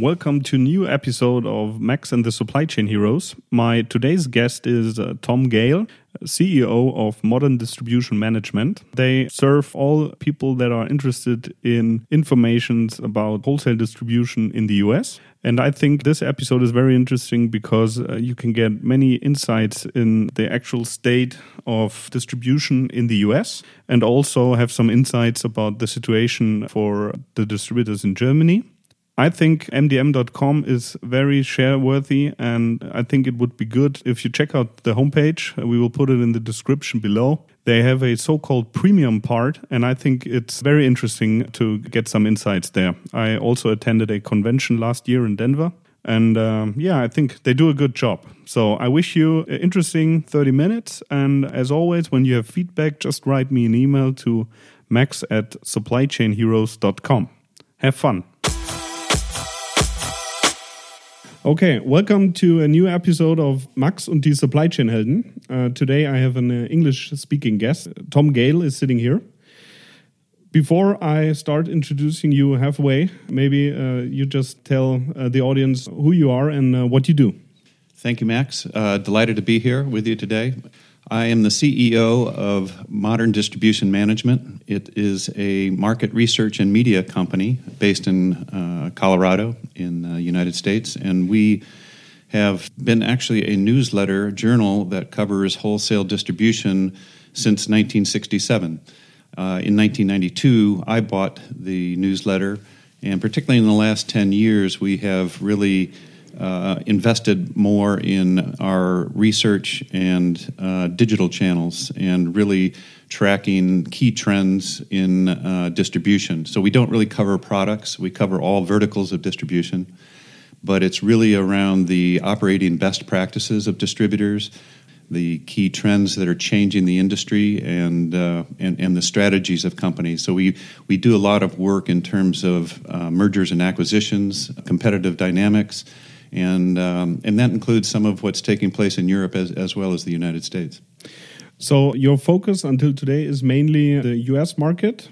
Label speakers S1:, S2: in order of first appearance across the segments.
S1: Welcome to a new episode of Max and the Supply Chain Heroes. My today's guest is uh, Tom Gale, CEO of Modern Distribution Management. They serve all people that are interested in informations about wholesale distribution in the US. And I think this episode is very interesting because uh, you can get many insights in the actual state of distribution in the US and also have some insights about the situation for the distributors in Germany. I think MDM.com is very share worthy, and I think it would be good if you check out the homepage. We will put it in the description below. They have a so called premium part, and I think it's very interesting to get some insights there. I also attended a convention last year in Denver. And um, yeah, I think they do a good job. So I wish you interesting 30 minutes. And as always, when you have feedback, just write me an email to max at supplychainheroes.com. Have fun. Okay, welcome to a new episode of Max und die Supply Chain Helden. Uh, today I have an uh, English speaking guest. Tom Gale is sitting here. Before I start introducing you halfway, maybe uh, you just tell uh, the audience who you are and uh, what you do.
S2: Thank you, Max. Uh, delighted to be here with you today. I am the CEO of Modern Distribution Management. It is a market research and media company based in uh, Colorado in the United States. And we have been actually a newsletter journal that covers wholesale distribution since 1967. Uh, in 1992, I bought the newsletter, and particularly in the last 10 years, we have really uh, invested more in our research and uh, digital channels and really tracking key trends in uh, distribution. So we don't really cover products, we cover all verticals of distribution, but it's really around the operating best practices of distributors. The key trends that are changing the industry and, uh, and and the strategies of companies. So we we do a lot of work in terms of uh, mergers and acquisitions, competitive dynamics, and um, and that includes some of what's taking place in Europe as as well as the United States.
S1: So your focus until today is mainly the U.S. market.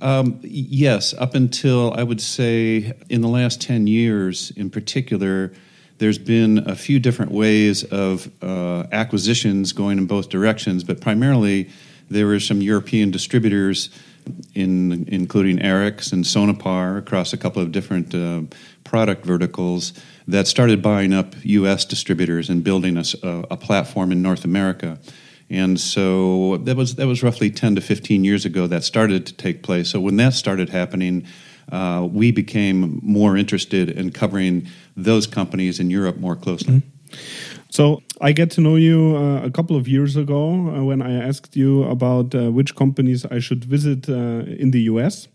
S2: Um, yes, up until I would say in the last ten years, in particular, there's been a few different ways of uh, acquisitions going in both directions, but primarily there were some European distributors in, including Erics and Sonepar across a couple of different uh, product verticals that started buying up U.S. distributors and building a, a, platform in North America. And so that was that was roughly 10 to 15 years ago that started to take place. So when that started happening, uh, we became more interested in covering those companies in Europe more closely.
S1: Mm-hmm. So I get to know you uh, a couple of years ago uh, when I asked you about uh, which companies I should visit uh, in the US.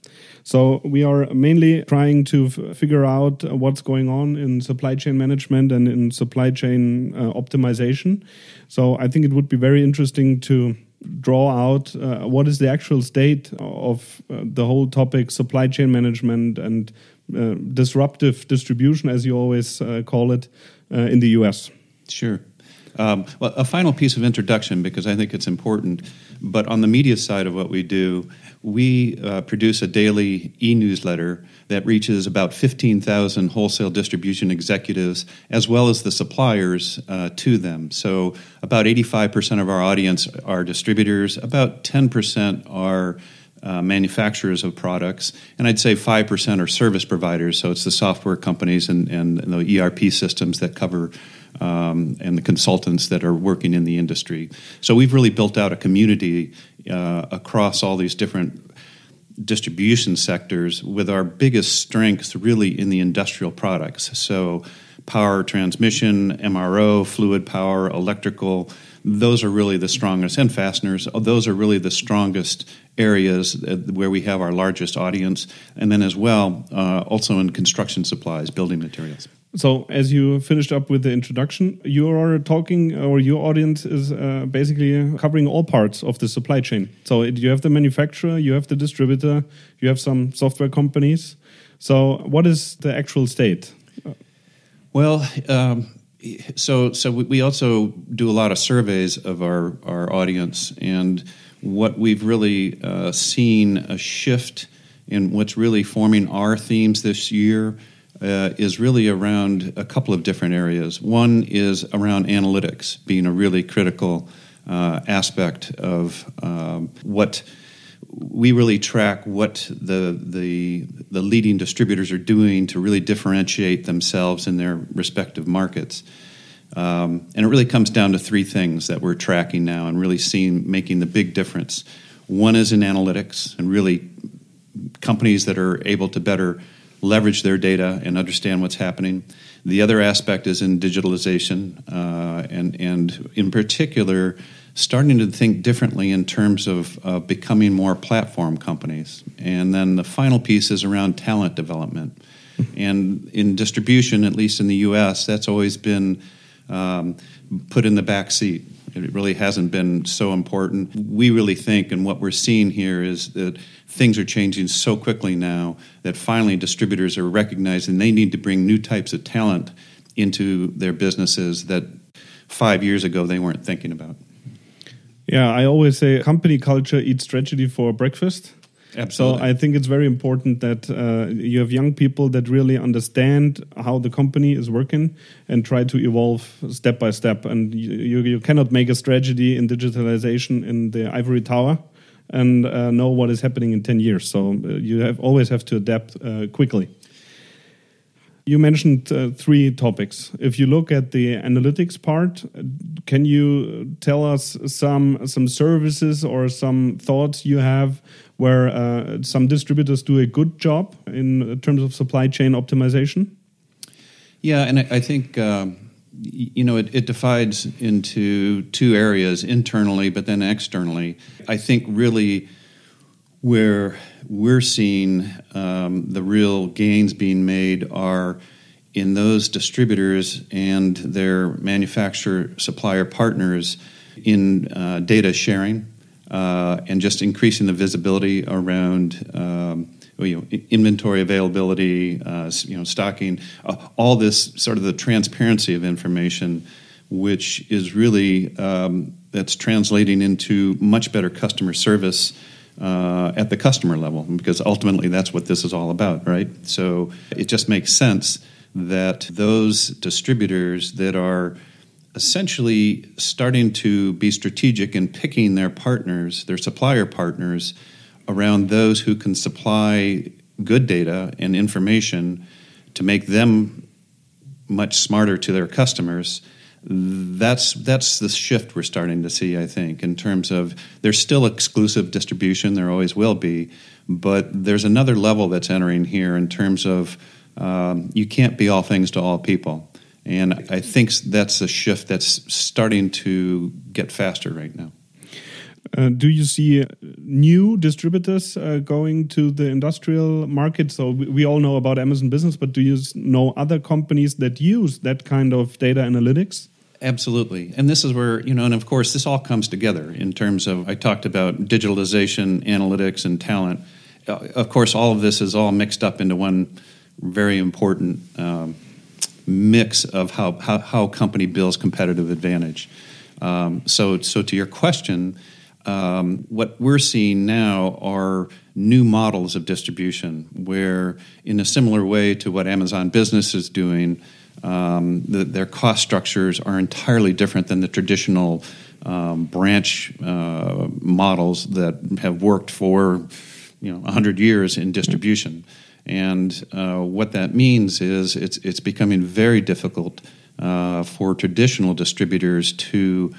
S1: So we are mainly trying to figure out what's going on in supply chain management and in supply chain uh, optimization. So I think it would be very interesting to draw out uh, what is the actual state of the whole topic supply chain management and disruptive distribution, as you always call it, in the US.
S2: Sure. Um, well, a final piece of introduction because I think it's important. But on the media side of what we do, we uh, produce a daily e newsletter that reaches about 15,000 wholesale distribution executives as well as the suppliers uh, to them. So, about 85% of our audience are distributors, about 10% are uh, manufacturers of products, and I'd say 5% are service providers. So, it's the software companies and, and, and the ERP systems that cover um, and the consultants that are working in the industry. So we've really built out a community uh, across all these different distribution sectors with our biggest strengths really in the industrial products. So power transmission, MRO, fluid power, electrical, those are really the strongest, and fasteners, those are really the strongest areas where we have our largest audience. And then as well, uh, also in construction supplies, building materials.
S1: So, as you finished up with the introduction, you are talking, or your audience is uh, basically covering all parts of the supply chain. So, it, you have the manufacturer, you have the distributor, you have some software companies. So, what is the actual state?
S2: Well, um, so so we also do a lot of surveys of our our audience, and what we've really uh, seen a shift in what's really forming our themes this year uh, is really around a couple of different areas. One is around analytics being a really critical uh, aspect of um, what we really track what the, the the leading distributors are doing to really differentiate themselves in their respective markets. Um, and it really comes down to three things that we're tracking now and really seeing making the big difference. One is in analytics and really companies that are able to better leverage their data and understand what's happening. The other aspect is in digitalization, uh, and and in particular, starting to think differently in terms of uh, becoming more platform companies. And then the final piece is around talent development. and in distribution, at least in the U.S., that's always been um, put in the back seat. It really hasn't been so important. We really think, and what we're seeing here is that things are changing so quickly now that finally distributors are recognizing they need to bring new types of talent into their businesses that five years ago they weren't thinking about.
S1: Yeah, I always say company culture eats strategy for breakfast.
S2: Absolutely.
S1: So I think it's very important that uh, you have young people that really understand how the company is working and try to evolve step by step. And you, you cannot make a strategy in digitalization in the ivory tower and uh, know what is happening in 10 years. So uh, you have always have to adapt uh, quickly. You mentioned uh, three topics. If you look at the analytics part, can you tell us some some services or some thoughts you have where uh, some distributors do a good job in terms of supply chain optimization?
S2: Yeah, and I, I think. Um, you know, it, it, divides into two areas internally, but then externally. I think really where we're seeing um, the real gains being made are in those distributors and their manufacturer supplier partners in uh, data sharing uh, and just increasing the visibility around um, you know, inventory availability, uh, you know, stocking, uh, all this sort of the transparency of information, which is really um, that's translating into much better customer service uh, at the customer level, because ultimately that's what this is all about, right? So it just makes sense that those distributors that are essentially starting to be strategic in picking their partners, their supplier partners, around those who can supply good data and information to make them much smarter to their customers. That's that's the shift we're starting to see i think in terms of there's still exclusive distribution there always will be but there's another level that's entering here in terms of um, you can't be all things to all people and i think that's a shift that's starting to get faster right now
S1: uh, do you see new distributors uh, going to the industrial market? So we, we, all know about Amazon Business, but do you know other companies that use that kind of data analytics?
S2: Absolutely. And this is where, you know, and of course, this all comes together in terms of, I talked about digitalization, analytics, and talent. Uh, of course, all of this is all mixed up into one very important um, mix of how, how, how company builds competitive advantage. Um, so, so to your question, um, what we're seeing now are new models of distribution where, in a similar way to what Amazon Business is doing, um, the, their cost structures are entirely different than the traditional um, branch uh, models that have worked for you know 100 years in distribution. And uh, what that means is it's, it's becoming very difficult uh, for traditional distributors to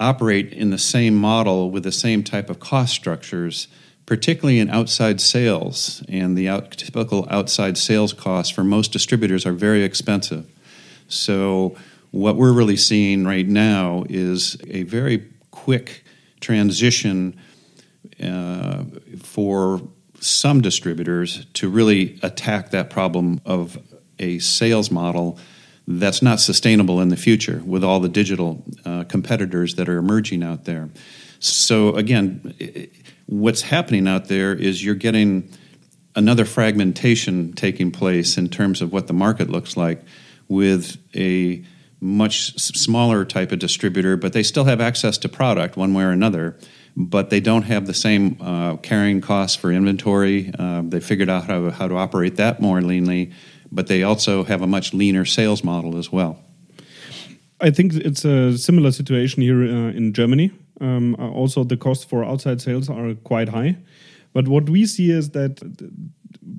S2: operate in the same model with the same type of cost structures, particularly in outside sales. And the out, typical outside sales costs for most distributors are very expensive. So, what we're really seeing right now is a very quick transition uh, for some distributors to really attack that problem of a sales model that's not sustainable in the future with all the digital uh, competitors that are emerging out there. So, again, what's happening out there is you're getting another fragmentation taking place in terms of what the market looks like with a much smaller type of distributor, but they still have access to product one way or another. But they don't have the same uh, carrying costs for inventory. Uh, they figured out how, how to operate that more leanly but they also have a much leaner sales model as well.
S1: I think it's a similar situation here uh, in Germany. Um, also, the costs for outside sales are quite high. But what we see is that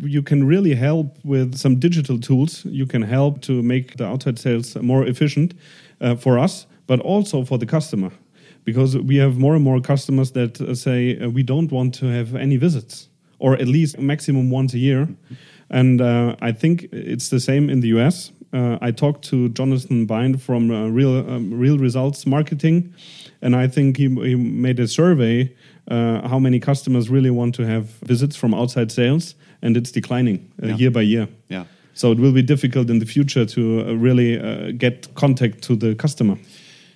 S1: you can really help with some digital tools. You can help to make the outside sales more efficient uh, for us, but also for the customer. Because we have more and more customers that uh, say uh, we don't want to have any visits, or at least maximum once a year. And uh, I think it's the same in the US. Uh, I talked to Jonathan Bein from uh, Real um, Real Results Marketing, and I think he, he made a survey uh, how many customers really want to have visits from outside sales, and it's declining uh, yeah. year by year.
S2: Yeah.
S1: So it will be difficult in the future to uh, really get contact to the customer.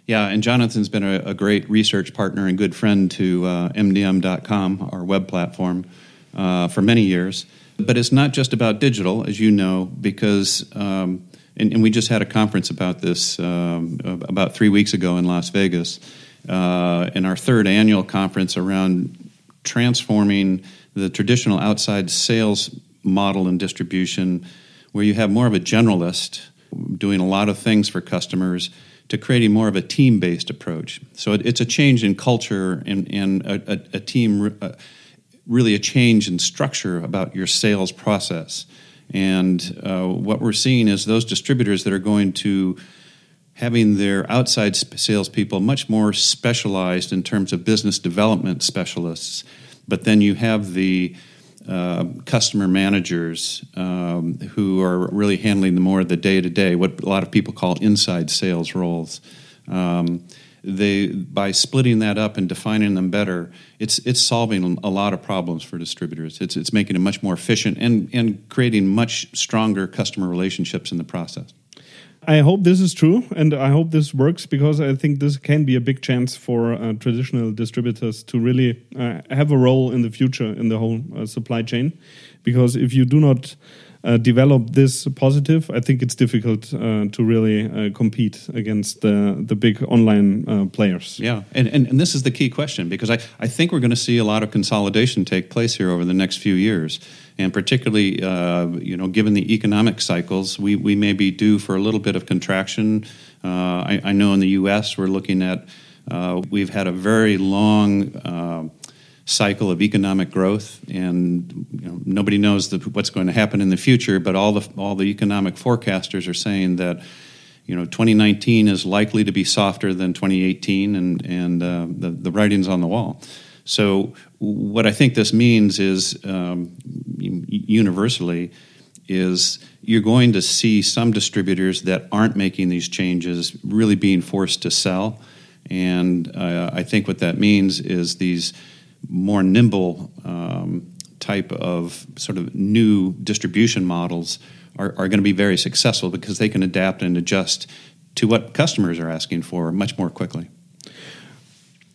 S2: Yeah, and Jonathan's been a, a great research partner and good friend to MDM.com, our web platform, for many years. But it's not just about digital, as you know, because, um, and, and, we just had a conference about this um, about three weeks ago in Las Vegas, uh, in our third annual conference around transforming the traditional outside sales model and distribution, where you have more of a generalist doing a lot of things for customers to creating more of a team based approach. So it, it's a change in culture and, and a, a, a team. Uh, really a change in structure about your sales process. And uh, what we're seeing is those distributors that are going to having their outside salespeople much more specialized in terms of business development specialists. But then you have the uh, customer managers um, who are really handling the more of the day to day, what a lot of people call inside sales roles. Um, they by splitting that up and defining them better, it's it's solving a lot of problems for distributors. It's it's making it much more efficient and and creating much stronger customer relationships in the process.
S1: I hope this is true, and I hope this works because I think this can be a big chance for uh, traditional distributors to really uh, have a role in the future in the whole uh, supply chain. Because if you do not uh, develop this positive, I think it's difficult uh, to really uh, compete against the the big online uh, players.
S2: Yeah, and, and and this is the key question because I I think we're going to see a lot of consolidation take place here over the next few years, and particularly uh, you know given the economic cycles, we we may be due for a little bit of contraction. Uh, I, I, know in the U.S. we're looking at we've had a very long cycle of economic growth, and you know, nobody knows the, what's going to happen in the future. But all the all the economic forecasters are saying that you know 2019 is likely to be softer than 2018, and and uh, the the writing's on the wall. So what I think this means is um, universally is you're going to see some distributors that aren't making these changes really being forced to sell. And uh, I think what that means is these more nimble um, type of sort of new distribution models are, are going to be very successful because they can adapt and adjust to what customers are asking for much more quickly.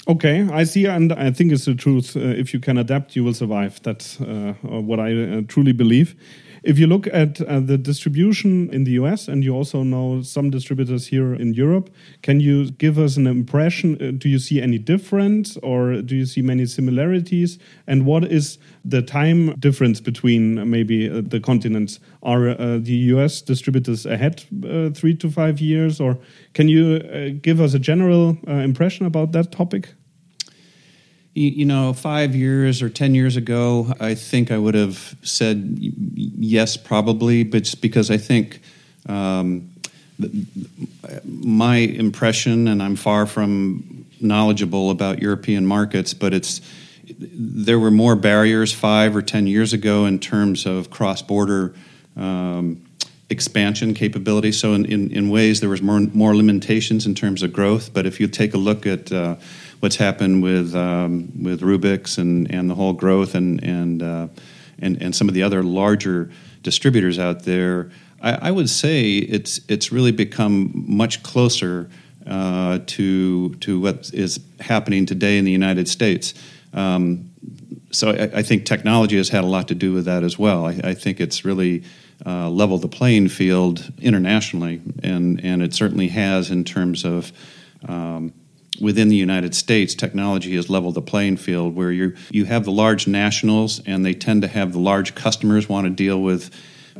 S1: Okay, I see, and I think it's the truth. Uh, if you can adapt, you will survive. That's uh, what I uh, truly believe. If you look at uh, the distribution in the US, and you also know some distributors here in Europe, can you give us an impression? Uh, do you see any difference, or do you see many similarities? And what is the time difference between maybe uh, the continents? Are uh, the US distributors ahead uh, three to five years, or can you uh, give us a general impression about that topic?
S2: You know, five years or 10 years ago, I think I would have said yes, probably, but just because I think um, my impression, and I'm far from knowledgeable about European markets, but it's there were more barriers five or 10 years ago in terms of cross border. Um, expansion capability. So in, in, in, ways there was more more limitations in terms of growth. But if you take a look at uh, what's happened with um, with Rubix and, and the whole growth and and, uh, and and some of the other larger distributors out there, I, I would say it's it's really become much closer uh, to to what is happening today in the United States. Um, so I, I, think technology has had a lot to do with that as well. I, I think it's really uh, leveled the playing field internationally, and and it certainly has in terms of. Um, within the United States, technology has leveled the playing field where you you have the large nationals and they tend to have the large customers want to deal with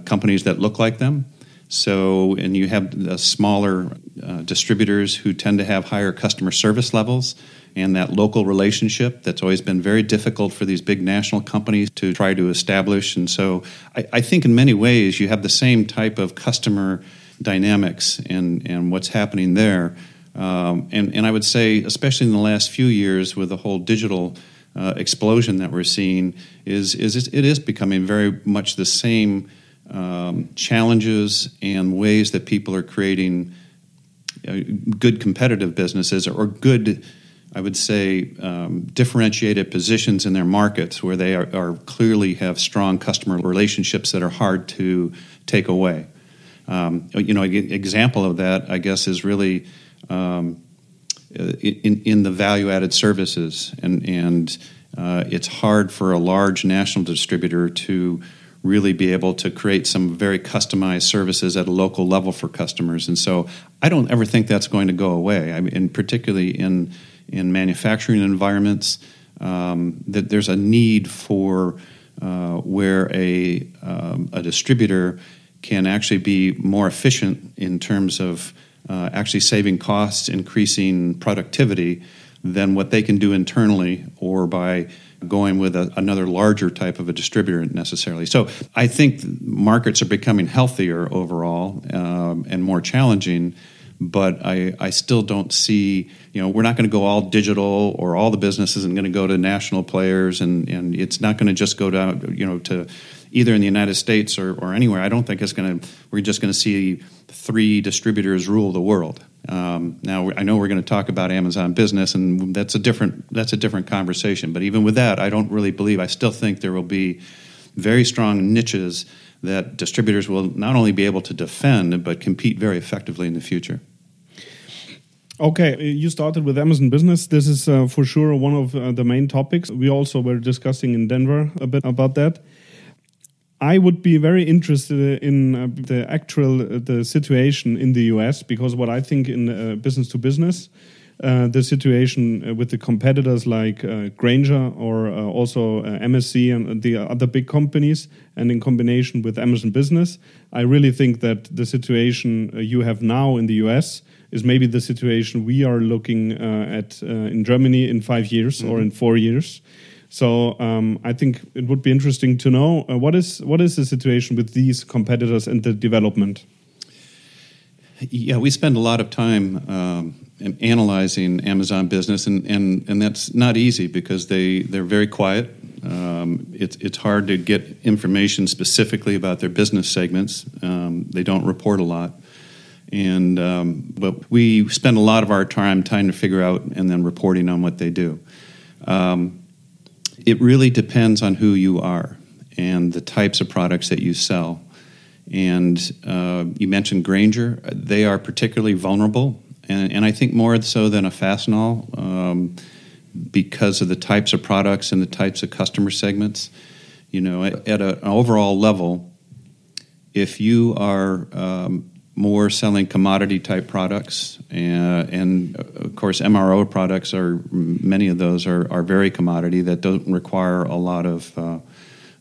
S2: companies that look like them. So, and you have the smaller uh, distributors who tend to have higher customer service levels and that local relationship that's always been very difficult for these big national companies to try to establish. And so, I, I think in many ways you have the same type of customer dynamics and, and what's happening there. Um, and, and I would say, especially in the last few years with the whole digital uh, explosion that we're seeing, is, is it is becoming very much the same um, challenges and ways that people are creating uh, good competitive businesses or good, I would say, um, differentiated positions in their markets where they are, are, clearly have strong customer relationships that are hard to take away. Um, you know, an example of that, I guess, is really um, in, in the value added services, and and uh, it's hard for a large national distributor to really be able to create some very customized services at a local level for customers. And so I don't ever think that's going to go away. I mean, and particularly in in manufacturing environments, um, that there's a need for uh, where a um, a distributor can actually be more efficient in terms of uh, actually saving costs, increasing productivity than what they can do internally or by going with a, another larger type of a distributor necessarily. So I think markets are becoming healthier overall um, and more challenging. But I, I still don't see, you know, we're not going to go all digital or all the business isn't going to go to national players and, and it's not going to just go down, you know, to either in the United States or, or anywhere. I don't think it's going to, we're just going to see three distributors rule the world. Um, now I know we're going to talk about Amazon Business, and that's a different that's a different conversation. But even with that, I don't really believe. I still think there will be very strong niches that distributors will not only be able to defend but compete very effectively in the future.
S1: Okay, you started with Amazon Business. This is uh, for sure one of uh, the main topics. We also were discussing in Denver a bit about that. I would be very interested in uh, the actual uh, the situation in the US because what I think in uh, business to business, uh, the situation uh, with the competitors like uh, Grainger or also MSC and the other big companies, and in combination with Amazon Business, I really think that the situation you have now in the US is maybe the situation we are looking at in Germany in five years mm -hmm. or in four years. So um, I think it would be interesting to know uh, what is what is the situation with these competitors and the development.
S2: Yeah, we spend a lot of time um, analyzing Amazon business, and, and, and that's not easy because they they're very quiet. Um, it's it's hard to get information specifically about their business segments. Um, they don't report a lot, and um, but we spend a lot of our time trying to figure out and then reporting on what they do. Um, it really depends on who you are and the types of products that you sell. And uh, you mentioned Grainger; they are particularly vulnerable, and, and I think more so than a Fastenal um, because of the types of products and the types of customer segments. You know, at, at a, an overall level, if you are um, more selling commodity type products, and, and, of course, MRO products are many of those are, are very commodity that don't require a lot of uh,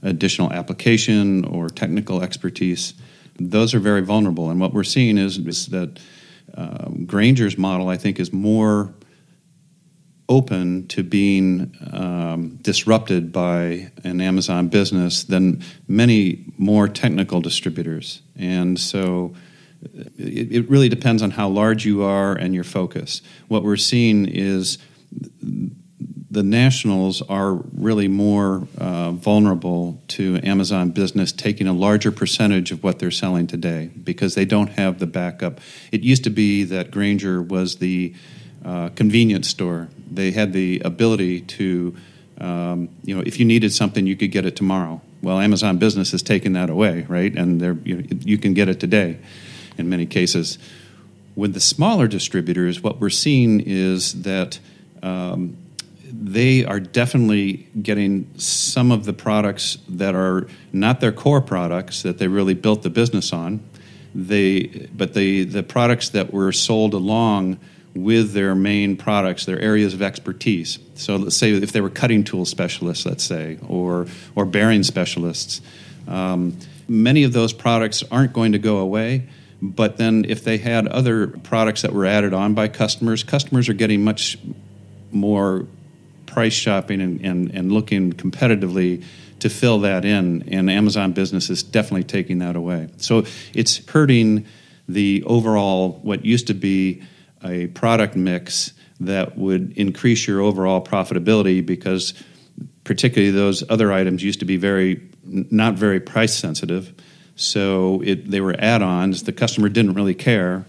S2: additional application or technical expertise. Those are very vulnerable, and what we're seeing is, is that um, Grainger's model, I think, is more open to being um, disrupted by an Amazon business than many more technical distributors, and so it, it really depends on how large you are and your focus. What we're seeing is the nationals are really more uh, vulnerable to Amazon business taking a larger percentage of what they're selling today because they don't have the backup. It used to be that Grainger was the uh, convenience store. They had the ability to um, you know, if you needed something, you could get it tomorrow. Well, Amazon Business has taken that away, right? And you, know, you can get it today in many cases. With the smaller distributors, what we're seeing is that um, they are definitely getting some of the products that are not their core products that they really built the business on. They, but the, the products that were sold along with their main products, their areas of expertise. So let's say if they were cutting tool specialists, let's say, or or bearing specialists, um, many of those products aren't going to go away. But then if they had other products that were added on by customers, customers are getting much more price shopping and, and, and looking competitively to fill that in, and Amazon Business is definitely taking that away. So it's hurting the overall what used to be a product mix that would increase your overall profitability because particularly those other items used to be very not very price sensitive so it, they were add-ons. The customer didn't really care.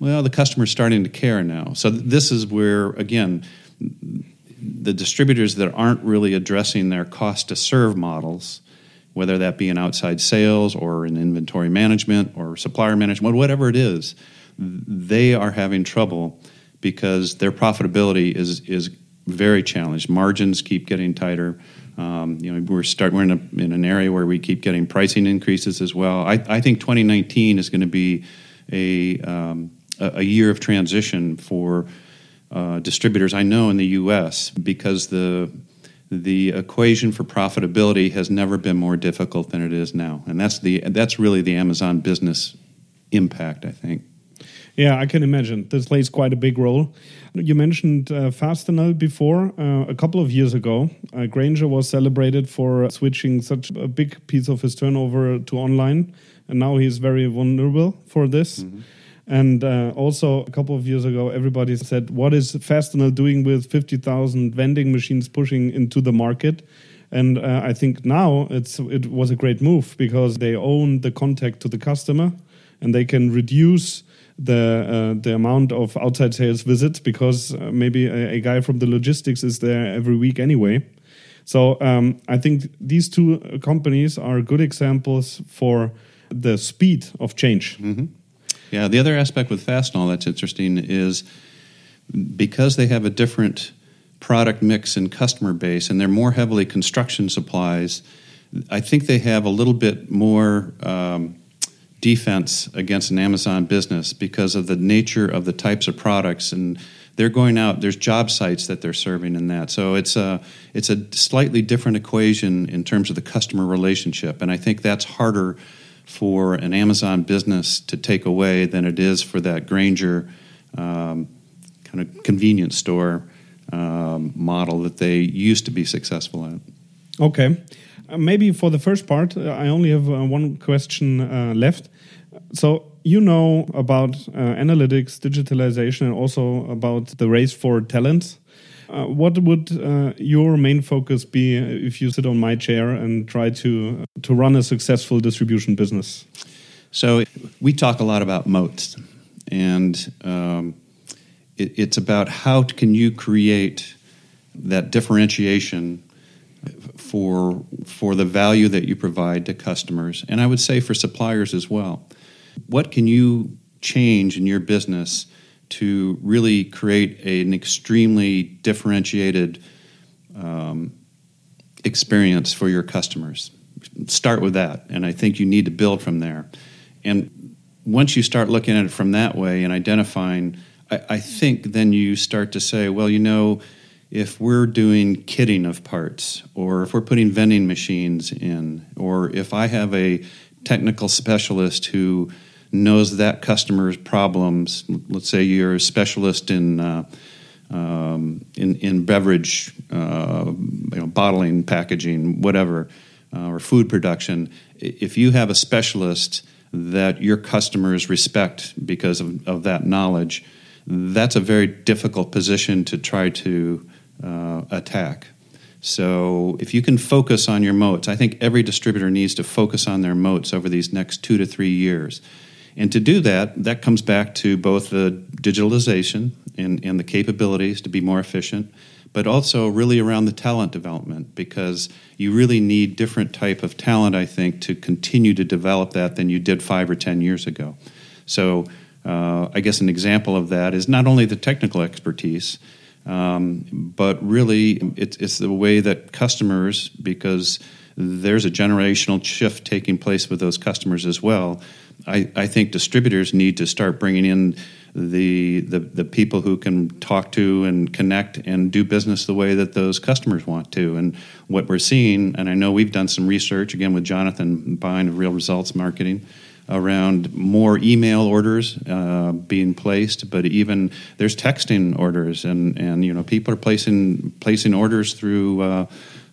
S2: Well the customer's starting to care now. So this is where again the distributors that aren't really addressing their cost to serve models whether that be in outside sales or in inventory management or supplier management whatever it is they are having trouble because their profitability is is very challenged. Margins keep getting tighter. Um, you know, we're start we're in, a, in an area where we keep getting pricing increases as well. I, I think 2019 is going to be a um, a, year of transition for uh, distributors. I know in the U.S. because the the equation for profitability has never been more difficult than it is now, and that's the that's really the Amazon business impact. I think.
S1: Yeah, I can imagine. This plays quite a big role. You mentioned uh, Fastenal before. Uh, a couple of years ago, uh, Grainger was celebrated for switching such a big piece of his turnover to online. And now he's very vulnerable for this. Mm -hmm. And uh, also, a couple of years ago, everybody said, What is Fastenal doing with 50,000 vending machines pushing into the market? And uh, I think now it's it was a great move because they own the contact to the customer and they can reduce the uh, the amount of outside sales visits because uh, maybe a, a, guy from the logistics is there every week anyway. So um, I think these two companies are good examples for the speed of change.
S2: Mm -hmm. Yeah, the other aspect with Fastenal that's interesting is because they have a different product mix and customer base, and they're more heavily construction supplies. I think they have a little bit more. Um, defense against an Amazon business because of the nature of the types of products and they're going out there's job sites that they're serving in that. So it's a it's a slightly different equation in terms of the customer relationship and i think that's harder for an amazon business to take away than it is for that Grainger um, kind of convenience store um, model that they used to be successful at.
S1: Okay. Uh, maybe for the first part, uh, I only have uh, one question uh, left. So, you know about uh, analytics, digitalization, and also about the race for talent. Uh, what would your main focus be if you sit on my chair and try to to run a successful distribution business?
S2: So we talk a lot about moats, and um, it, it's about how can you create that differentiation for for the value that you provide to customers and I would say for suppliers as well. What can you change in your business to really create an extremely differentiated um, experience for your customers? Start with that, and I think you need to build from there. And once you start looking at it from that way and identifying, I, I think then you start to say, well, you know if we're doing kitting of parts, or if we're putting vending machines in, or if I have a technical specialist who knows that customer's problems, let's say you're a specialist in uh, um, in, in beverage, uh, you know, bottling, packaging, whatever, uh, or food production. If you have a specialist that your customers respect because of, of that knowledge, that's a very difficult position to try to uh, attack. So if you can focus on your moats, I think every distributor needs to focus on their moats over these next two to three years. And to do that, that comes back to both the digitalization and, and the capabilities to be more efficient, but also really around the talent development because you really need different type of talent, I think, to continue to develop that than you did five or ten years ago. So uh, I guess an example of that is not only the technical expertise, um, but really it's, it's the way that customers, because there's a generational shift taking place with those customers as well. I, I think distributors need to start bringing in the, the the people who can talk to and connect and do business the way that those customers want to. And what we're seeing, and I know we've done some research again with Jonathan of Real Results Marketing around more email orders uh, being placed, but even there's texting orders, and and you know people are placing placing orders through. Uh,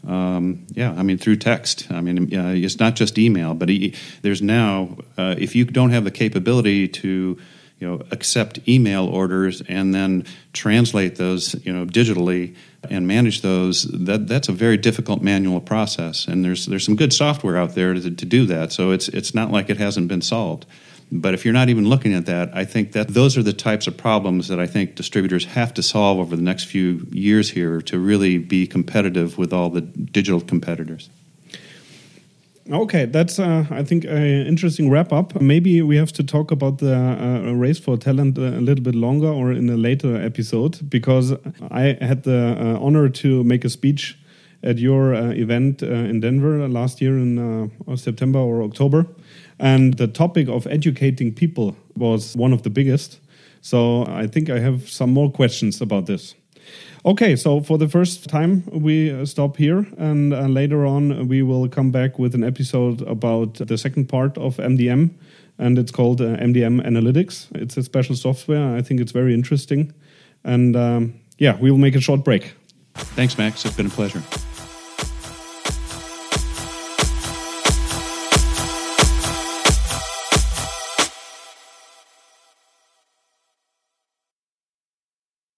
S2: um, yeah, I mean through text. I mean uh, it's not just email, but e- there's now uh, if you don't have the capability to you know accept email orders and then translate those you know digitally and manage those that that's a very difficult manual process. And there's there's some good software out there to, to do that. So it's it's not like it hasn't been solved but if you're not even looking at that i think that those are the types of problems that i think distributors have to solve over the next few years here to really be competitive with all the digital competitors
S1: Okay, that's uh, I think an interesting wrap up. Maybe we have to talk about the uh, race for talent a little bit longer or in a later episode because I had the uh, honor to make a speech at your uh, event uh, in Denver last year in uh, September or October, and the topic of educating people was one of the biggest. So I think I have some more questions about this. Okay, so for the first time, we stop here, and uh, later on, we will come back with an episode about the second part of MDM, and it's called uh, MDM Analytics. It's a special software. I think it's very interesting. And um, yeah, we will make a short break.
S2: Thanks, Max. It's been a pleasure.